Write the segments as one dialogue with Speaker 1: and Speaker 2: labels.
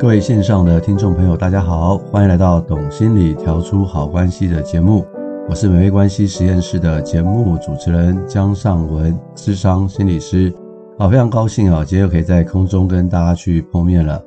Speaker 1: 各位线上的听众朋友，大家好，欢迎来到《懂心理调出好关系》的节目。我是美味关系实验室的节目主持人江尚文，智商心理师。好，非常高兴啊，今天又可以在空中跟大家去碰面了。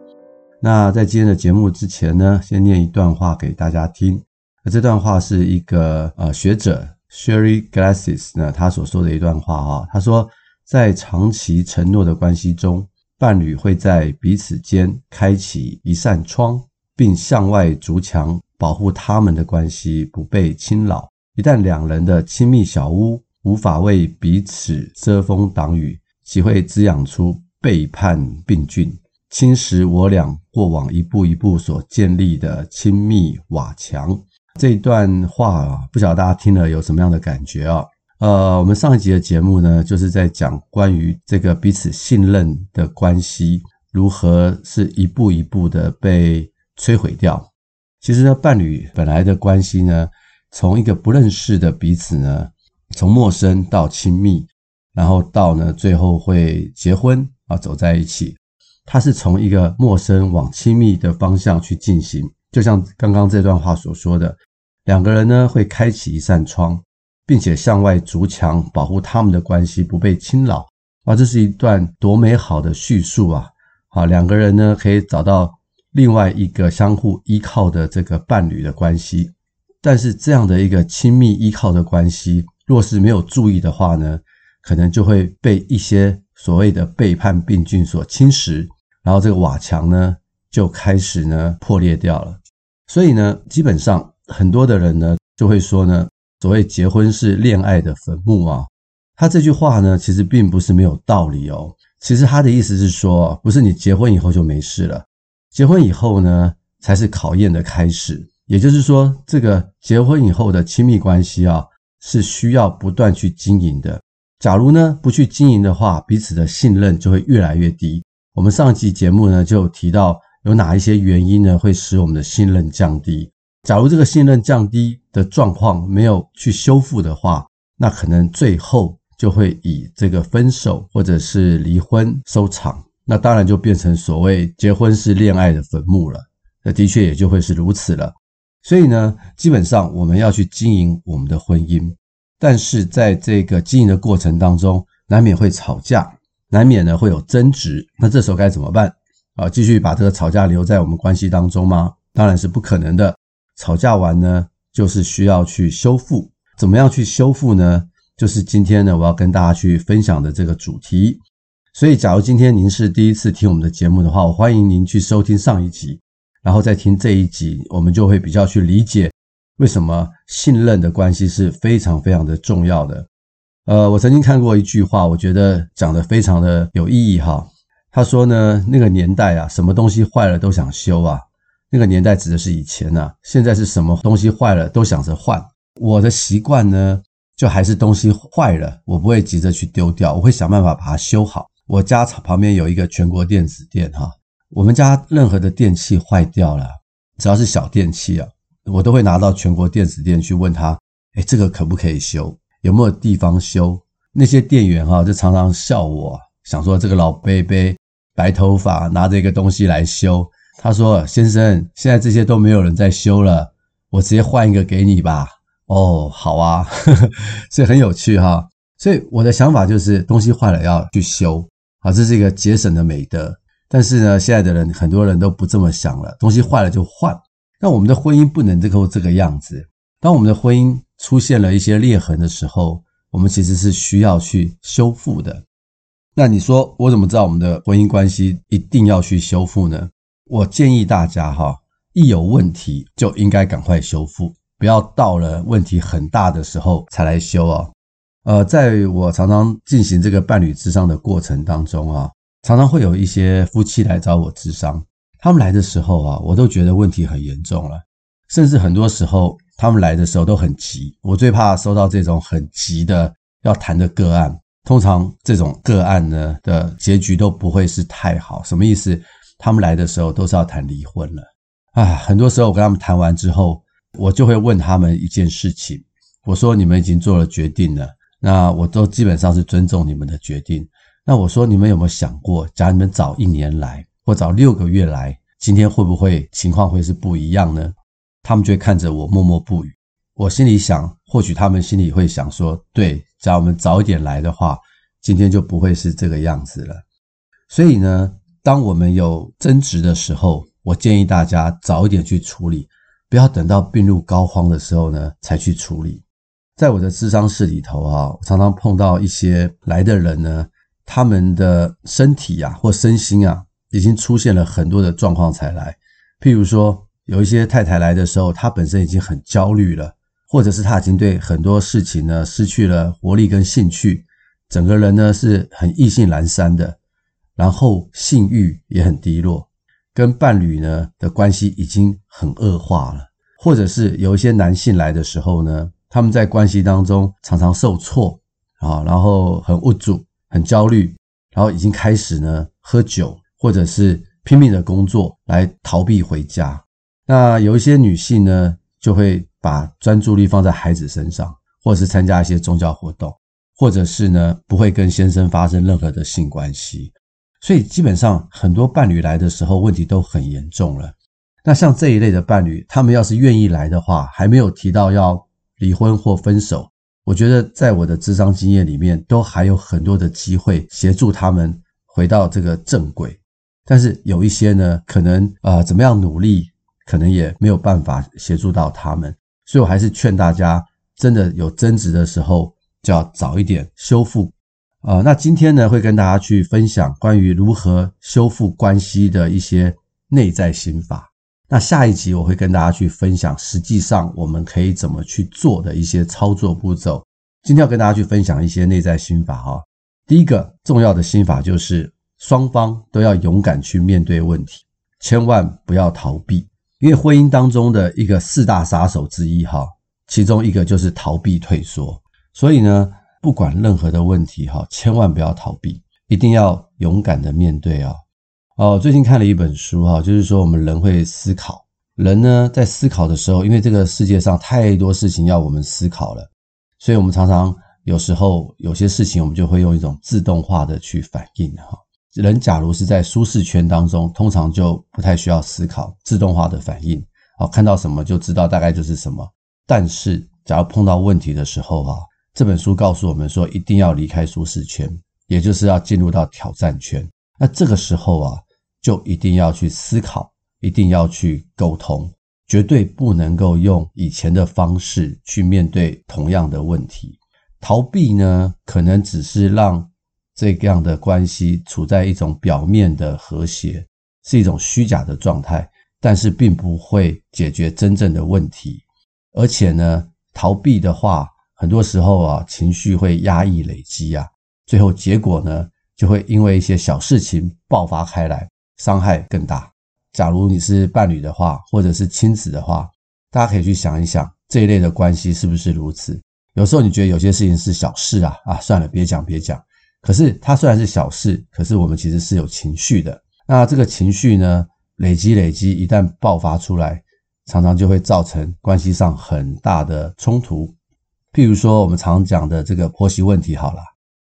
Speaker 1: 那在今天的节目之前呢，先念一段话给大家听。那这段话是一个呃学者 Sherry Glasses 呢他所说的一段话啊，他说，在长期承诺的关系中。伴侣会在彼此间开启一扇窗，并向外筑墙，保护他们的关系不被侵扰。一旦两人的亲密小屋无法为彼此遮风挡雨，即会滋养出背叛病菌，侵蚀我俩过往一步一步所建立的亲密瓦墙。这段话啊，不晓得大家听了有什么样的感觉啊？呃，我们上一集的节目呢，就是在讲关于这个彼此信任的关系如何是一步一步的被摧毁掉。其实呢，伴侣本来的关系呢，从一个不认识的彼此呢，从陌生到亲密，然后到呢最后会结婚啊，走在一起，它是从一个陌生往亲密的方向去进行。就像刚刚这段话所说的，两个人呢会开启一扇窗。并且向外筑墙，保护他们的关系不被侵扰。啊，这是一段多美好的叙述啊！好，两个人呢可以找到另外一个相互依靠的这个伴侣的关系。但是这样的一个亲密依靠的关系，若是没有注意的话呢，可能就会被一些所谓的背叛病菌所侵蚀，然后这个瓦墙呢就开始呢破裂掉了。所以呢，基本上很多的人呢就会说呢。所谓结婚是恋爱的坟墓啊，他这句话呢，其实并不是没有道理哦。其实他的意思是说，不是你结婚以后就没事了，结婚以后呢，才是考验的开始。也就是说，这个结婚以后的亲密关系啊，是需要不断去经营的。假如呢，不去经营的话，彼此的信任就会越来越低。我们上一集节目呢，就提到有哪一些原因呢，会使我们的信任降低。假如这个信任降低的状况没有去修复的话，那可能最后就会以这个分手或者是离婚收场。那当然就变成所谓结婚是恋爱的坟墓了。那的确也就会是如此了。所以呢，基本上我们要去经营我们的婚姻，但是在这个经营的过程当中，难免会吵架，难免呢会有争执。那这时候该怎么办？啊，继续把这个吵架留在我们关系当中吗？当然是不可能的。吵架完呢，就是需要去修复。怎么样去修复呢？就是今天呢，我要跟大家去分享的这个主题。所以，假如今天您是第一次听我们的节目的话，我欢迎您去收听上一集，然后再听这一集，我们就会比较去理解为什么信任的关系是非常非常的重要的。呃，我曾经看过一句话，我觉得讲得非常的有意义哈。他说呢，那个年代啊，什么东西坏了都想修啊。那个年代指的是以前呐，现在是什么东西坏了都想着换。我的习惯呢，就还是东西坏了，我不会急着去丢掉，我会想办法把它修好。我家旁边有一个全国电子店哈，我们家任何的电器坏掉了，只要是小电器啊，我都会拿到全国电子店去问他，诶，这个可不可以修？有没有地方修？那些店员哈就常常笑我，想说这个老伯伯白头发拿着一个东西来修。他说：“先生，现在这些都没有人在修了，我直接换一个给你吧。”哦，好啊，呵呵，所以很有趣哈。所以我的想法就是，东西坏了要去修，啊，这是一个节省的美德。但是呢，现在的人很多人都不这么想了，东西坏了就换。那我们的婚姻不能这个这个样子。当我们的婚姻出现了一些裂痕的时候，我们其实是需要去修复的。那你说，我怎么知道我们的婚姻关系一定要去修复呢？我建议大家哈，一有问题就应该赶快修复，不要到了问题很大的时候才来修哦。呃，在我常常进行这个伴侣咨商的过程当中啊，常常会有一些夫妻来找我咨商，他们来的时候啊，我都觉得问题很严重了，甚至很多时候他们来的时候都很急。我最怕收到这种很急的要谈的个案，通常这种个案呢的结局都不会是太好。什么意思？他们来的时候都是要谈离婚了，啊，很多时候我跟他们谈完之后，我就会问他们一件事情，我说你们已经做了决定了，那我都基本上是尊重你们的决定。那我说你们有没有想过，假如你们早一年来或早六个月来，今天会不会情况会是不一样呢？他们就会看着我默默不语。我心里想，或许他们心里会想说，对，假如我们早一点来的话，今天就不会是这个样子了。所以呢，当我们有争执的时候，我建议大家早一点去处理，不要等到病入膏肓的时候呢才去处理。在我的咨商室里头啊，常常碰到一些来的人呢，他们的身体啊或身心啊，已经出现了很多的状况才来。譬如说，有一些太太来的时候，她本身已经很焦虑了，或者是她已经对很多事情呢失去了活力跟兴趣，整个人呢是很意兴阑珊的，然后性欲也很低落。跟伴侣呢的关系已经很恶化了，或者是有一些男性来的时候呢，他们在关系当中常常受挫啊，然后很无助、很焦虑，然后已经开始呢喝酒，或者是拼命的工作来逃避回家。那有一些女性呢，就会把专注力放在孩子身上，或是参加一些宗教活动，或者是呢不会跟先生发生任何的性关系。所以基本上很多伴侣来的时候问题都很严重了。那像这一类的伴侣，他们要是愿意来的话，还没有提到要离婚或分手，我觉得在我的咨商经验里面，都还有很多的机会协助他们回到这个正轨。但是有一些呢，可能啊、呃、怎么样努力，可能也没有办法协助到他们。所以我还是劝大家，真的有争执的时候，就要早一点修复。啊、呃，那今天呢，会跟大家去分享关于如何修复关系的一些内在心法。那下一集我会跟大家去分享，实际上我们可以怎么去做的一些操作步骤。今天要跟大家去分享一些内在心法哈。第一个重要的心法就是双方都要勇敢去面对问题，千万不要逃避，因为婚姻当中的一个四大杀手之一哈，其中一个就是逃避退缩。所以呢。不管任何的问题哈，千万不要逃避，一定要勇敢的面对啊！哦，最近看了一本书哈，就是说我们人会思考，人呢在思考的时候，因为这个世界上太多事情要我们思考了，所以我们常常有时候有些事情我们就会用一种自动化的去反应哈。人假如是在舒适圈当中，通常就不太需要思考，自动化的反应，好，看到什么就知道大概就是什么。但是假如碰到问题的时候哈。这本书告诉我们说，一定要离开舒适圈，也就是要进入到挑战圈。那这个时候啊，就一定要去思考，一定要去沟通，绝对不能够用以前的方式去面对同样的问题。逃避呢，可能只是让这样的关系处在一种表面的和谐，是一种虚假的状态，但是并不会解决真正的问题。而且呢，逃避的话，很多时候啊，情绪会压抑累积啊，最后结果呢，就会因为一些小事情爆发开来，伤害更大。假如你是伴侣的话，或者是亲子的话，大家可以去想一想，这一类的关系是不是如此？有时候你觉得有些事情是小事啊，啊，算了，别讲别讲。可是它虽然是小事，可是我们其实是有情绪的。那这个情绪呢，累积累积，一旦爆发出来，常常就会造成关系上很大的冲突。譬如说，我们常讲的这个婆媳问题，好了，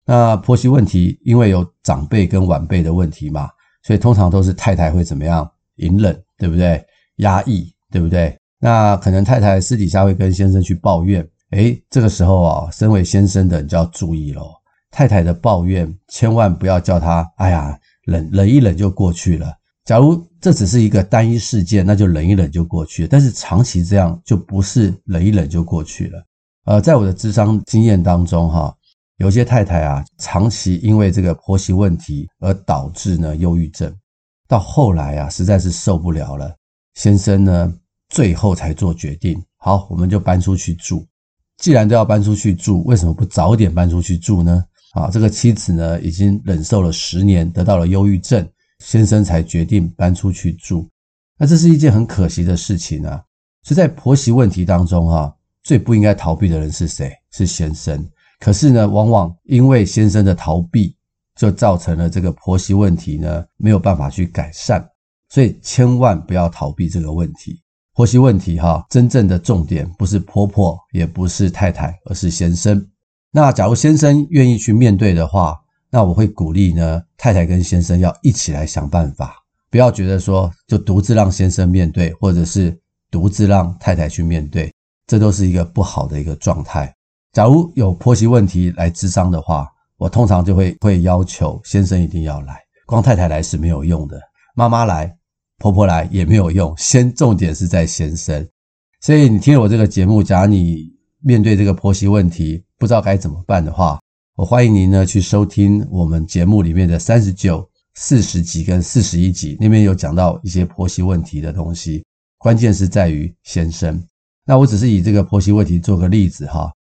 Speaker 1: 那婆媳问题因为有长辈跟晚辈的问题嘛，所以通常都是太太会怎么样？隐忍，对不对？压抑，对不对？那可能太太私底下会跟先生去抱怨，诶，这个时候啊，身为先生的你就要注意咯，太太的抱怨千万不要叫他，哎呀，忍忍一忍就过去了。假如这只是一个单一事件，那就忍一忍就过去了。但是长期这样就不是忍一忍就过去了。呃，在我的咨商经验当中，哈，有些太太啊，长期因为这个婆媳问题而导致呢忧郁症，到后来啊，实在是受不了了，先生呢，最后才做决定，好，我们就搬出去住。既然都要搬出去住，为什么不早点搬出去住呢？啊，这个妻子呢，已经忍受了十年，得到了忧郁症，先生才决定搬出去住。那这是一件很可惜的事情啊。所以在婆媳问题当中，哈。最不应该逃避的人是谁？是先生。可是呢，往往因为先生的逃避，就造成了这个婆媳问题呢，没有办法去改善。所以千万不要逃避这个问题。婆媳问题哈，真正的重点不是婆婆，也不是太太，而是先生。那假如先生愿意去面对的话，那我会鼓励呢，太太跟先生要一起来想办法，不要觉得说就独自让先生面对，或者是独自让太太去面对，这都是一个不好的一个状态。假如有婆媳问题来咨商的话，我通常就会会要求先生一定要来，光太太来是没有用的，妈妈来、婆婆来也没有用，先重点是在先生。所以你听了我这个节目，假如你面对这个婆媳问题不知道该怎么办的话，我欢迎您呢去收听我们节目里面的三十九。四十集跟四十一集那边有讲到一些婆媳问题的东西，关键是在于先生。那我只是以这个婆媳问题做个例子哈。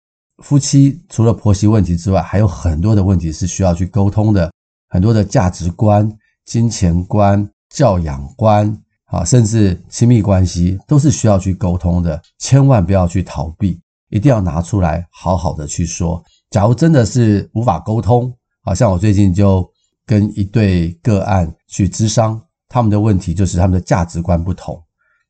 Speaker 1: 夫妻除了婆媳问题之外，还有很多的问题是需要去沟通的，很多的价值观、金钱观、教养观啊，甚至亲密关系都是需要去沟通的。千万不要去逃避，一定要拿出来好好的去说。假如真的是无法沟通，好像我最近就。跟一对个案去咨商，他们的问题就是他们的价值观不同，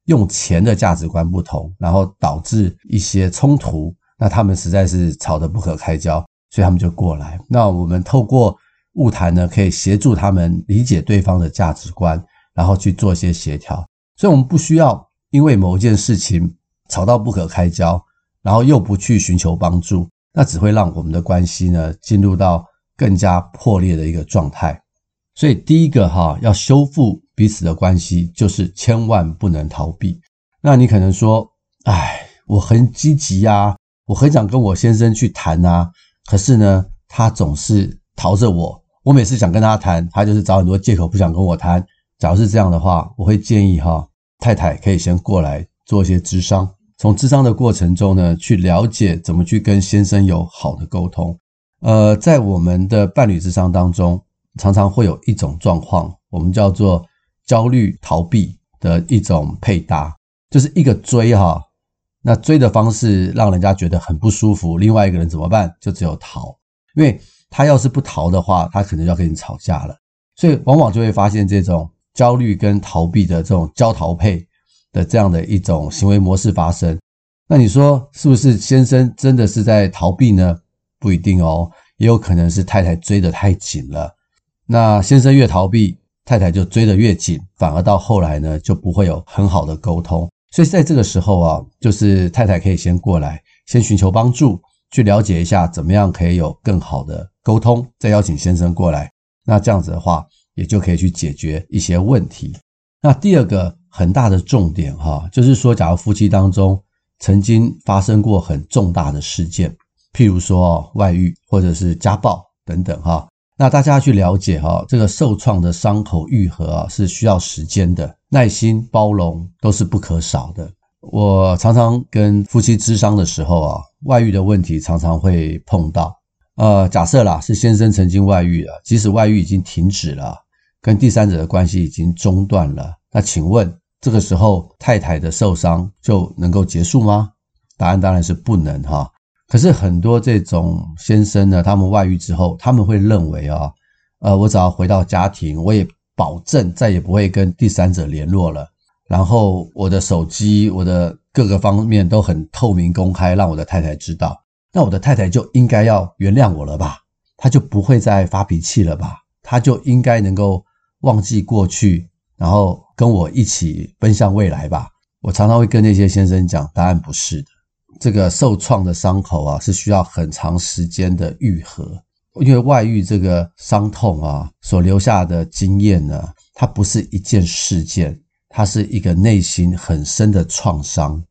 Speaker 1: 用钱的价值观不同，然后导致一些冲突。那他们实在是吵得不可开交，所以他们就过来。那我们透过物谈呢，可以协助他们理解对方的价值观，然后去做一些协调。所以，我们不需要因为某一件事情吵到不可开交，然后又不去寻求帮助，那只会让我们的关系呢进入到。更加破裂的一个状态，所以第一个哈，要修复彼此的关系，就是千万不能逃避。那你可能说，哎，我很积极呀，我很想跟我先生去谈啊，可是呢，他总是逃着我。我每次想跟他谈，他就是找很多借口不想跟我谈。假如是这样的话，我会建议哈，太太可以先过来做一些咨商，从咨商的过程中呢，去了解怎么去跟先生有好的沟通。呃，在我们的伴侣智商当中，常常会有一种状况，我们叫做焦虑逃避的一种配搭，就是一个追哈，那追的方式让人家觉得很不舒服，另外一个人怎么办？就只有逃，因为他要是不逃的话，他可能要跟你吵架了，所以往往就会发现这种焦虑跟逃避的这种焦逃配的这样的一种行为模式发生。那你说是不是先生真的是在逃避呢？不一定哦，也有可能是太太追得太紧了，那先生越逃避，太太就追得越紧，反而到后来呢，就不会有很好的沟通。所以在这个时候啊，就是太太可以先过来，先寻求帮助，去了解一下怎么样可以有更好的沟通，再邀请先生过来。那这样子的话，也就可以去解决一些问题。那第二个很大的重点哈，就是说，假如夫妻当中曾经发生过很重大的事件。譬如说外遇或者是家暴等等哈，那大家去了解哈，这个受创的伤口愈合啊是需要时间的，耐心包容都是不可少的。我常常跟夫妻咨商的时候啊，外遇的问题常常会碰到。呃，假设啦是先生曾经外遇了，即使外遇已经停止了，跟第三者的关系已经中断了，那请问这个时候太太的受伤就能够结束吗？答案当然是不能哈。可是很多这种先生呢，他们外遇之后，他们会认为啊，呃，我只要回到家庭，我也保证再也不会跟第三者联络了。然后我的手机，我的各个方面都很透明公开，让我的太太知道。那我的太太就应该要原谅我了吧？她就不会再发脾气了吧？她就应该能够忘记过去，然后跟我一起奔向未来吧？我常常会跟那些先生讲，答案不是的。这个受创的伤口啊，是需要很长时间的愈合，因为外遇这个伤痛啊，所留下的经验呢，它不是一件事件，它是一个内心很深的创伤。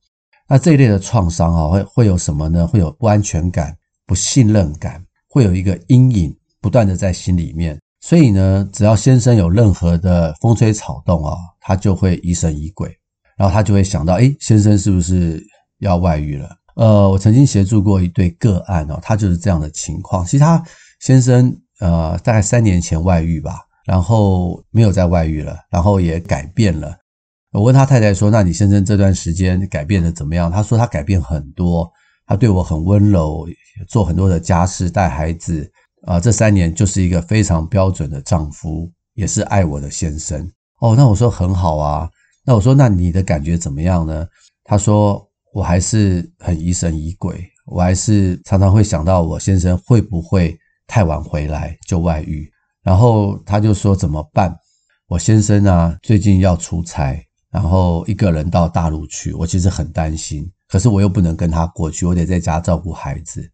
Speaker 1: 那这一类的创伤啊，会会有什么呢？会有不安全感、不信任感，会有一个阴影不断的在心里面。所以呢，只要先生有任何的风吹草动啊，他就会疑神疑鬼，然后他就会想到，诶，先生是不是？要外遇了，呃，我曾经协助过一对个案哦，他就是这样的情况。其实他先生呃，大概三年前外遇吧，然后没有再外遇了，然后也改变了。我问他太太说：“那你先生这段时间改变的怎么样？”他说：“他改变很多，他对我很温柔，做很多的家事，带孩子啊，呃，这三年就是一个非常标准的丈夫，也是爱我的先生。”哦，那我说很好啊。那我说：“那你的感觉怎么样呢？”他说。我还是很疑神疑鬼，我还是常常会想到我先生会不会太晚回来就外遇，然后他就说怎么办？我先生啊最近要出差，然后一个人到大陆去，我其实很担心，可是我又不能跟他过去，我得在家照顾孩子。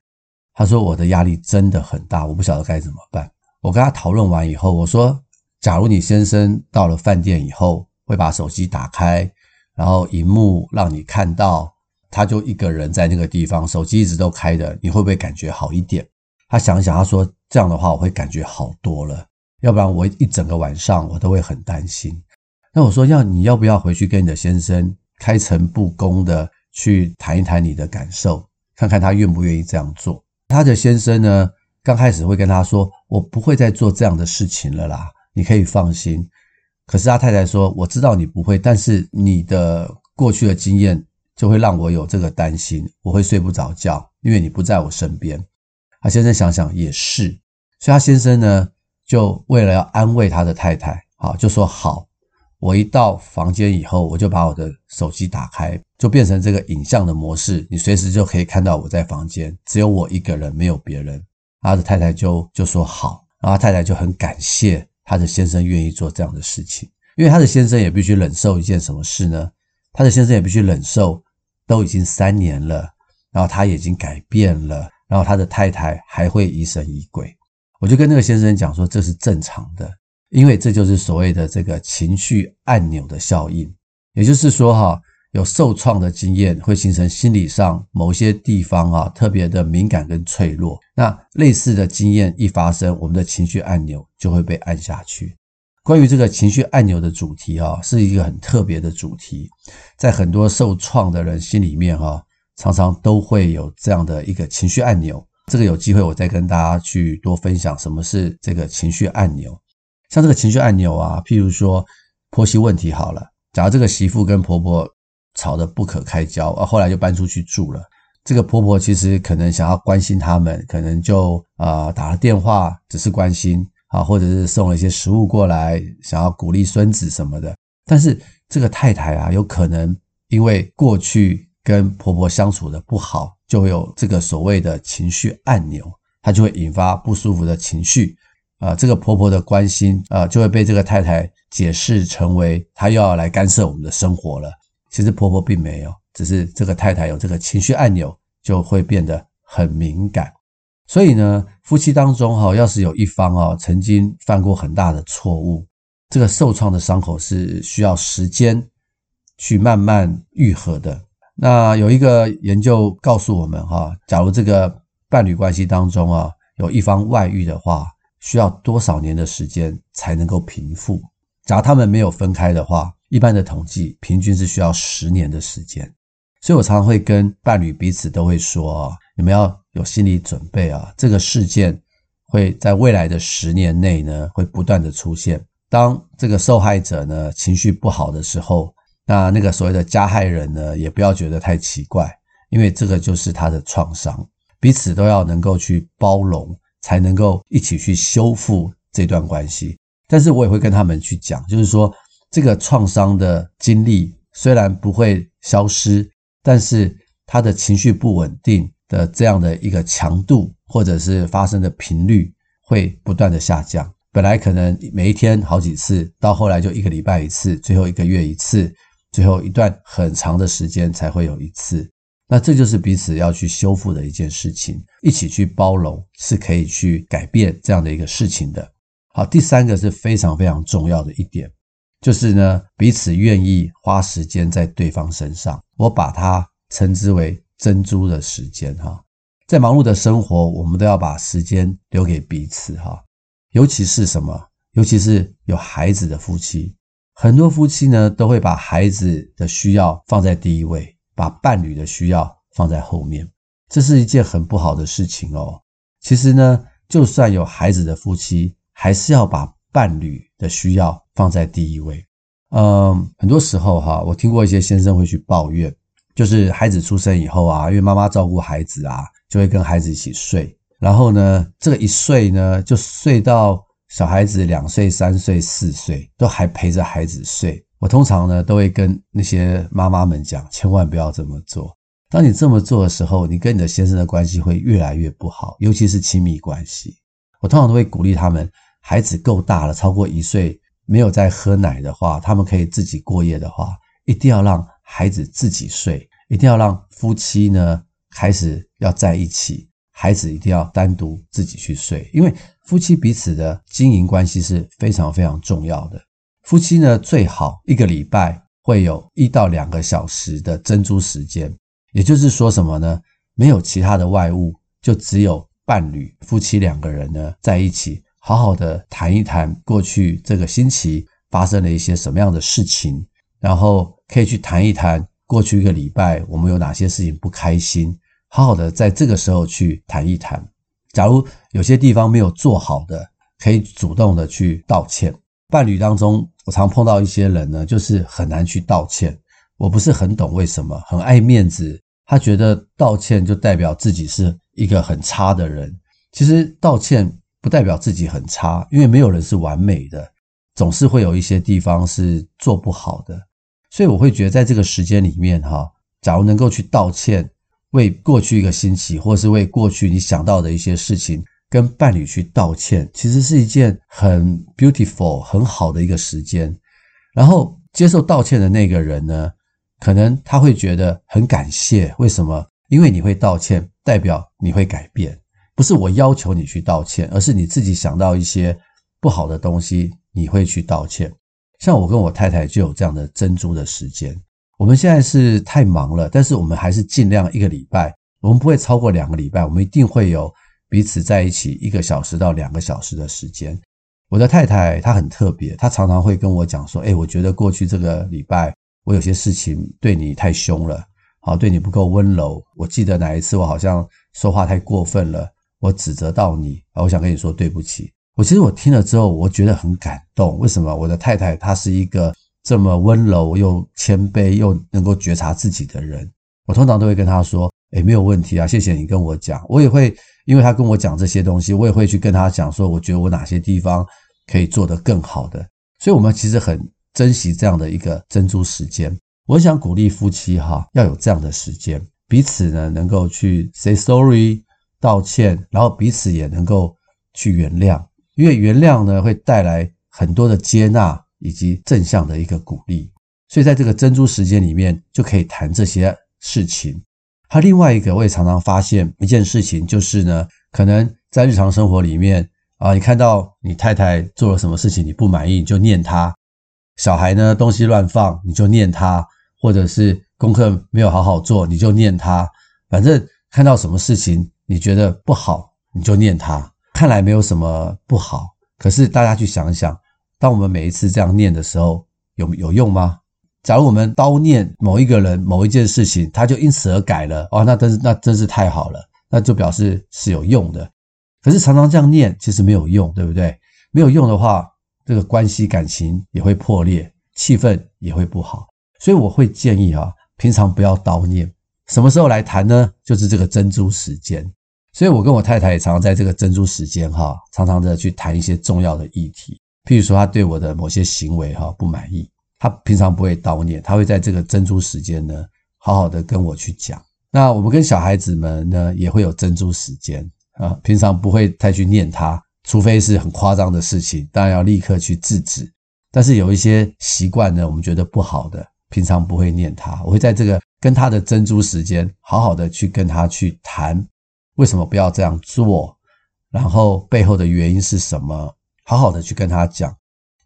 Speaker 1: 他说我的压力真的很大，我不晓得该怎么办。我跟他讨论完以后，我说，假如你先生到了饭店以后，会把手机打开，然后荧幕让你看到，他就一个人在那个地方，手机一直都开的，你会不会感觉好一点？他想想，他说这样的话我会感觉好多了，要不然我一整个晚上我都会很担心。那我说要你要不要回去跟你的先生开诚布公的去谈一谈你的感受，看看他愿不愿意这样做。他的先生呢，刚开始会跟他说：“我不会再做这样的事情了啦，你可以放心。”可是他太太说：“我知道你不会，但是你的过去的经验就会让我有这个担心，我会睡不着觉，因为你不在我身边。”他先生想想也是，所以他先生呢，就为了要安慰他的太太，好，就说：“好。”我一到房间以后，我就把我的手机打开，就变成这个影像的模式，你随时就可以看到我在房间，只有我一个人，没有别人。他的太太就就说好，然后他太太就很感谢他的先生愿意做这样的事情，因为他的先生也必须忍受一件什么事呢？他的先生也必须忍受，都已经三年了，然后他已经改变了，然后他的太太还会疑神疑鬼。我就跟那个先生讲说，这是正常的。因为这就是所谓的这个情绪按钮的效应，也就是说，哈，有受创的经验会形成心理上某些地方啊特别的敏感跟脆弱。那类似的经验一发生，我们的情绪按钮就会被按下去。关于这个情绪按钮的主题啊，是一个很特别的主题，在很多受创的人心里面哈，常常都会有这样的一个情绪按钮。这个有机会我再跟大家去多分享什么是这个情绪按钮。像这个情绪按钮啊，譬如说婆媳问题好了，假如这个媳妇跟婆婆吵得不可开交，啊，后来就搬出去住了。这个婆婆其实可能想要关心他们，可能就啊打了电话，只是关心啊，或者是送了一些食物过来，想要鼓励孙子什么的。但是这个太太啊，有可能因为过去跟婆婆相处的不好，就会有这个所谓的情绪按钮，她就会引发不舒服的情绪。啊，这个婆婆的关心啊，就会被这个太太解释成为她又要来干涉我们的生活了。其实婆婆并没有，只是这个太太有这个情绪按钮，就会变得很敏感。所以呢，夫妻当中哈，要是有一方啊曾经犯过很大的错误，这个受创的伤口是需要时间去慢慢愈合的。那有一个研究告诉我们哈，假如这个伴侣关系当中啊有一方外遇的话，需要多少年的时间才能够平复？假如他们没有分开的话，一般的统计平均是需要十年的时间。所以我常常会跟伴侣彼此都会说啊，你们要有心理准备啊，这个事件会在未来的十年内呢，会不断的出现。当这个受害者呢情绪不好的时候，那那个所谓的加害人呢，也不要觉得太奇怪，因为这个就是他的创伤，彼此都要能够去包容。才能够一起去修复这段关系，但是我也会跟他们去讲，就是说这个创伤的经历虽然不会消失，但是他的情绪不稳定的这样的一个强度，或者是发生的频率会不断的下降。本来可能每一天好几次，到后来就一个礼拜一次，最后一个月一次，最后一段很长的时间才会有一次。那这就是彼此要去修复的一件事情，一起去包容是可以去改变这样的一个事情的。好，第三个是非常非常重要的一点，就是呢，彼此愿意花时间在对方身上。我把它称之为珍珠的时间哈，在忙碌的生活，我们都要把时间留给彼此哈。尤其是什么？尤其是有孩子的夫妻，很多夫妻呢都会把孩子的需要放在第一位。把伴侣的需要放在后面，这是一件很不好的事情哦。其实呢，就算有孩子的夫妻，还是要把伴侣的需要放在第一位。嗯，很多时候哈，我听过一些先生会去抱怨，就是孩子出生以后啊，因为妈妈照顾孩子啊，就会跟孩子一起睡，然后呢，这个一睡呢，就睡到小孩子两岁、三岁、四岁，都还陪着孩子睡。我通常呢都会跟那些妈妈们讲，千万不要这么做。当你这么做的时候，你跟你的先生的关系会越来越不好，尤其是亲密关系。我通常都会鼓励他们，孩子够大了，超过一岁，没有在喝奶的话，他们可以自己过夜的话，一定要让孩子自己睡，一定要让夫妻呢开始要在一起，孩子一定要单独自己去睡，因为夫妻彼此的经营关系是非常非常重要的。夫妻呢，最好一个礼拜会有一到两个小时的珍珠时间，也就是说什么呢？没有其他的外物，就只有伴侣夫妻两个人呢在一起。好好的谈一谈过去这个星期发生了一些什么样的事情，然后可以去谈一谈过去一个礼拜我们有哪些事情不开心，好好的在这个时候去谈一谈。假如有些地方没有做好的，可以主动的去道歉。伴侣当中，我常碰到一些人呢，就是很难去道歉。我不是很懂为什么，很爱面子，他觉得道歉就代表自己是一个很差的人。其实道歉。不代表自己很差，因为没有人是完美的，总是会有一些地方是做不好的。所以我会觉得，在这个时间里面，哈，假如能够去道歉，为过去一个星期，或是为过去你想到的一些事情，跟伴侣去道歉，其实是一件很 beautiful、很好的一个时间。然后接受道歉的那个人呢，可能他会觉得很感谢。为什么？因为你会道歉，代表你会改变。不是我要求你去道歉，而是你自己想到一些不好的东西，你会去道歉。像我跟我太太就有这样的珍珠的时间。我们现在是太忙了，但是我们还是尽量一个礼拜，我们不会超过两个礼拜，我们一定会有彼此在一起一个小时到两个小时的时间。我的太太她很特别，她常常会跟我讲说：“诶，我觉得过去这个礼拜我有些事情对你太凶了，好，对你不够温柔。我记得哪一次我好像说话太过分了。”我指责到你，我想跟你说对不起。我其实我听了之后，我觉得很感动。为什么？我的太太她是一个这么温柔又谦卑又能够觉察自己的人。我通常都会跟她说：“诶，没有问题啊，谢谢你跟我讲。”我也会因为她跟我讲这些东西，我也会去跟她讲说，我觉得我哪些地方可以做得更好的。所以，我们其实很珍惜这样的一个珍珠时间。我想鼓励夫妻哈，要有这样的时间，彼此呢能够去 say sorry。道歉，然后彼此也能够去原谅，因为原谅呢会带来很多的接纳以及正向的一个鼓励，所以在这个珍珠时间里面就可以谈这些事情。还另外一个，我也常常发现一件事情，就是呢，可能在日常生活里面啊，你看到你太太做了什么事情你不满意，你就念她；小孩呢东西乱放，你就念他；或者是功课没有好好做，你就念他。反正看到什么事情。你觉得不好，你就念它。看来没有什么不好，可是大家去想想，当我们每一次这样念的时候，有有用吗？假如我们叨念某一个人、某一件事情，他就因此而改了，哦，那真是那真是太好了，那就表示是有用的。可是常常这样念，其实没有用，对不对？没有用的话，这个关系感情也会破裂，气氛也会不好。所以我会建议啊，平常不要叨念。什么时候来谈呢？就是这个珍珠时间。所以，我跟我太太也常常在这个珍珠时间哈，常常的去谈一些重要的议题。譬如说，他对我的某些行为哈不满意，他平常不会叨念，他会在这个珍珠时间呢，好好的跟我去讲。那我们跟小孩子们呢，也会有珍珠时间啊，平常不会太去念他，除非是很夸张的事情，当然要立刻去制止。但是有一些习惯呢，我们觉得不好的，平常不会念他，我会在这个跟他的珍珠时间，好好的去跟他去谈。为什么不要这样做？然后背后的原因是什么？好好的去跟他讲。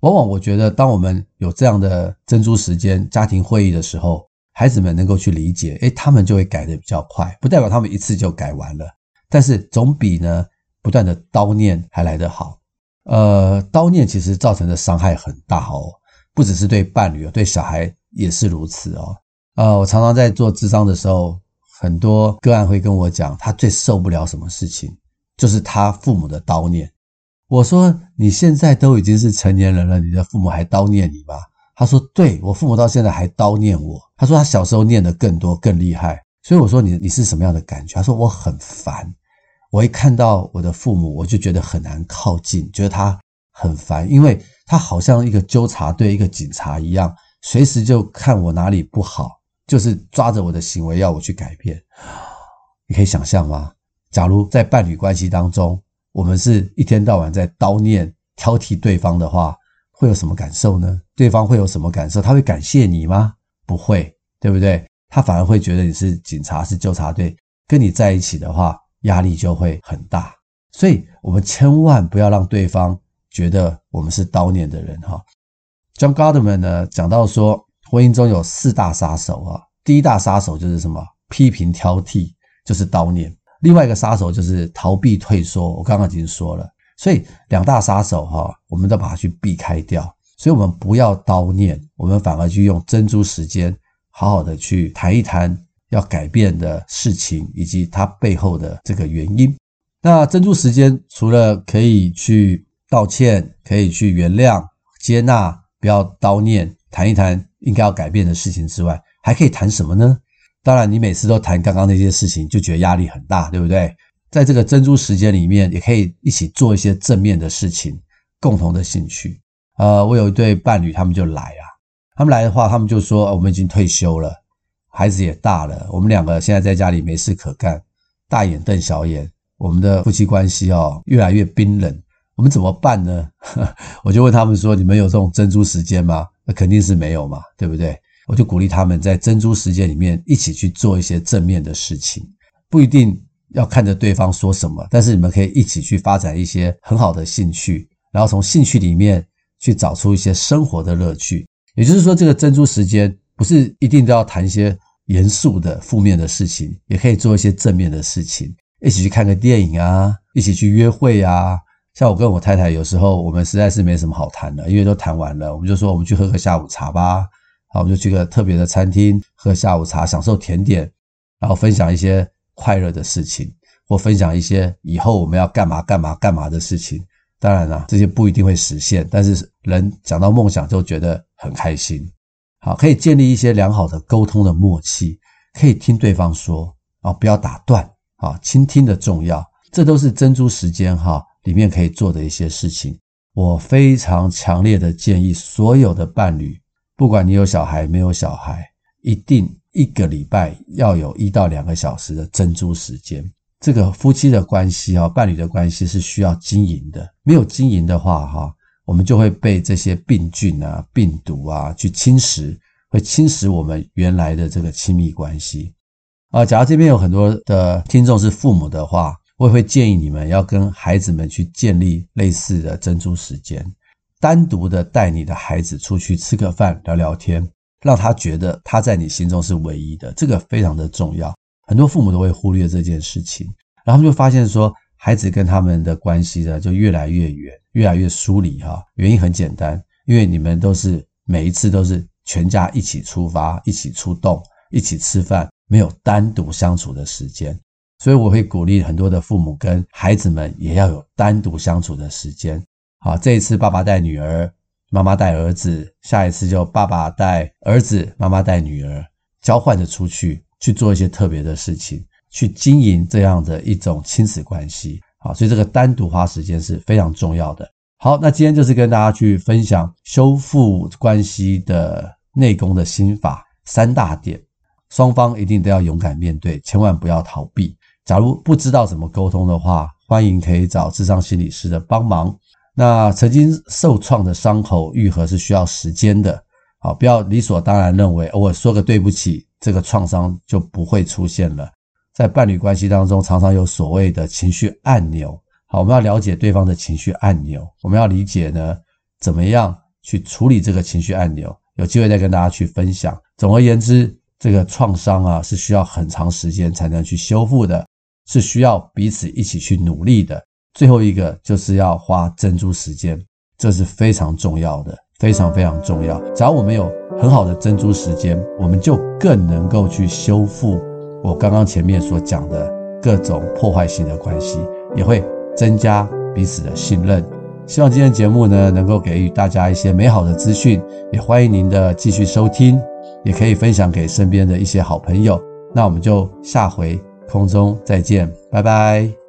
Speaker 1: 往往我觉得，当我们有这样的珍珠时间、家庭会议的时候，孩子们能够去理解，诶，他们就会改的比较快。不代表他们一次就改完了，但是总比呢不断的叨念还来得好。呃，叨念其实造成的伤害很大哦，不只是对伴侣，对小孩也是如此哦。呃，我常常在做智商的时候。很多个案会跟我讲，他最受不了什么事情，就是他父母的叨念。我说：“你现在都已经是成年人了，你的父母还叨念你吗？”他说：“对，我父母到现在还叨念我。”他说：“他小时候念得更多更厉害。”所以我说：“你你是什么样的感觉？”他说：“我很烦，我一看到我的父母，我就觉得很难靠近，觉得他很烦，因为他好像一个纠察队、一个警察一样，随时就看我哪里不好。”就是抓着我的行为要我去改变，你可以想象吗？假如在伴侣关系当中，我们是一天到晚在叨念、挑剔对方的话，会有什么感受呢？对方会有什么感受？他会感谢你吗？不会，对不对？他反而会觉得你是警察，是纠察队，跟你在一起的话，压力就会很大。所以，我们千万不要让对方觉得我们是叨念的人哈。John Gottman 呢讲到说，婚姻中有四大杀手啊，第一大杀手就是什么？批评挑剔，就是叨念；另外一个杀手就是逃避退缩，我刚刚已经说了。所以两大杀手哈，我们都把它去避开掉。所以我们不要叨念，我们反而去用珍珠时间，好好的去谈一谈要改变的事情，以及它背后的这个原因。那珍珠时间除了可以去道歉，可以去原谅、接纳，不要叨念，谈一谈应该要改变的事情之外，还可以谈什么呢？当然，你每次都谈刚刚那些事情，就觉得压力很大，对不对？在这个珍珠时间里面，也可以一起做一些正面的事情，共同的兴趣。呃，我有一对伴侣，他们就来啊，他们来的话，他们就说，我们已经退休了，孩子也大了，我们两个现在在家里没事可干，大眼瞪小眼。我们的夫妻关系哦，越来越冰冷，我们怎么办呢？我就问他们说：“你们有这种珍珠时间吗？”那肯定是没有嘛，对不对？我就鼓励他们在珍珠时间里面一起去做一些正面的事情，不一定要看着对方说什么，但是你们可以一起去发展一些很好的兴趣，然后从兴趣里面去找出一些生活的乐趣。也就是说，这个珍珠时间不是一定都要谈一些严肃的负面的事情，也可以做一些正面的事情。一起去看个电影啊，一起去约会啊。像我跟我太太，有时候我们实在是没什么好谈的，因为都谈完了，我们就说我们去喝个下午茶吧。好，我们就去个特别的餐厅喝下午茶，享受甜点，然后分享一些快乐的事情，或分享一些以后我们要干嘛干嘛干嘛的事情。当然了，这些不一定会实现，但是人讲到梦想就觉得很开心。好，可以建立一些良好的沟通的默契，可以听对方说啊，不要打断。啊，倾听的重要，这都是珍珠时间哈里面可以做的一些事情。我非常强烈的建议所有的伴侣，不管你有小孩没有小孩，一定一个礼拜要有一到两个小时的珍珠时间。这个夫妻的关系啊，伴侣的关系是需要经营的。没有经营的话哈，我们就会被这些病菌啊、病毒啊去侵蚀，会侵蚀我们原来的这个亲密关系。啊，假如这边有很多的听众是父母的话，我也会建议你们要跟孩子们去建立类似的珍珠时间，单独的带你的孩子出去吃个饭、聊聊天，让他觉得他在你心中是唯一的，这个非常的重要。很多父母都会忽略这件事情，然后就发现说，孩子跟他们的关系呢就越来越远，越来越疏离哈。原因很简单，因为你们都是每一次都是全家一起出发、一起出动、一起吃饭。没有单独相处的时间，所以我会鼓励很多的父母跟孩子们也要有单独相处的时间。好，这一次爸爸带女儿，妈妈带儿子，下一次就爸爸带儿子，妈妈带女儿，交换着出去去做一些特别的事情，去经营这样的一种亲子关系。好，所以这个单独花时间是非常重要的。好，那今天就是跟大家去分享修复关系的内功的心法三大点。双方一定都要勇敢面对，千万不要逃避。假如不知道怎么沟通的话，欢迎可以找智商心理师的帮忙。那曾经受创的伤口愈合是需要时间的，好，不要理所当然认为我说个对不起，这个创伤就不会出现了。在伴侣关系当中，常常有所谓的情绪按钮，好，我们要了解对方的情绪按钮，我们要理解呢，怎么样去处理这个情绪按钮，有机会再跟大家去分享。总而言之。这个创伤啊，是需要很长时间才能去修复的，是需要彼此一起去努力的。最后一个就是要花珍珠时间，这是非常重要的，非常非常重要。只要我们有很好的珍珠时间，我们就更能够去修复我刚刚前面所讲的各种破坏性的关系，也会增加彼此的信任。希望今天节目呢，能够给予大家一些美好的资讯，也欢迎您的继续收听。也可以分享给身边的一些好朋友，那我们就下回空中再见，拜拜。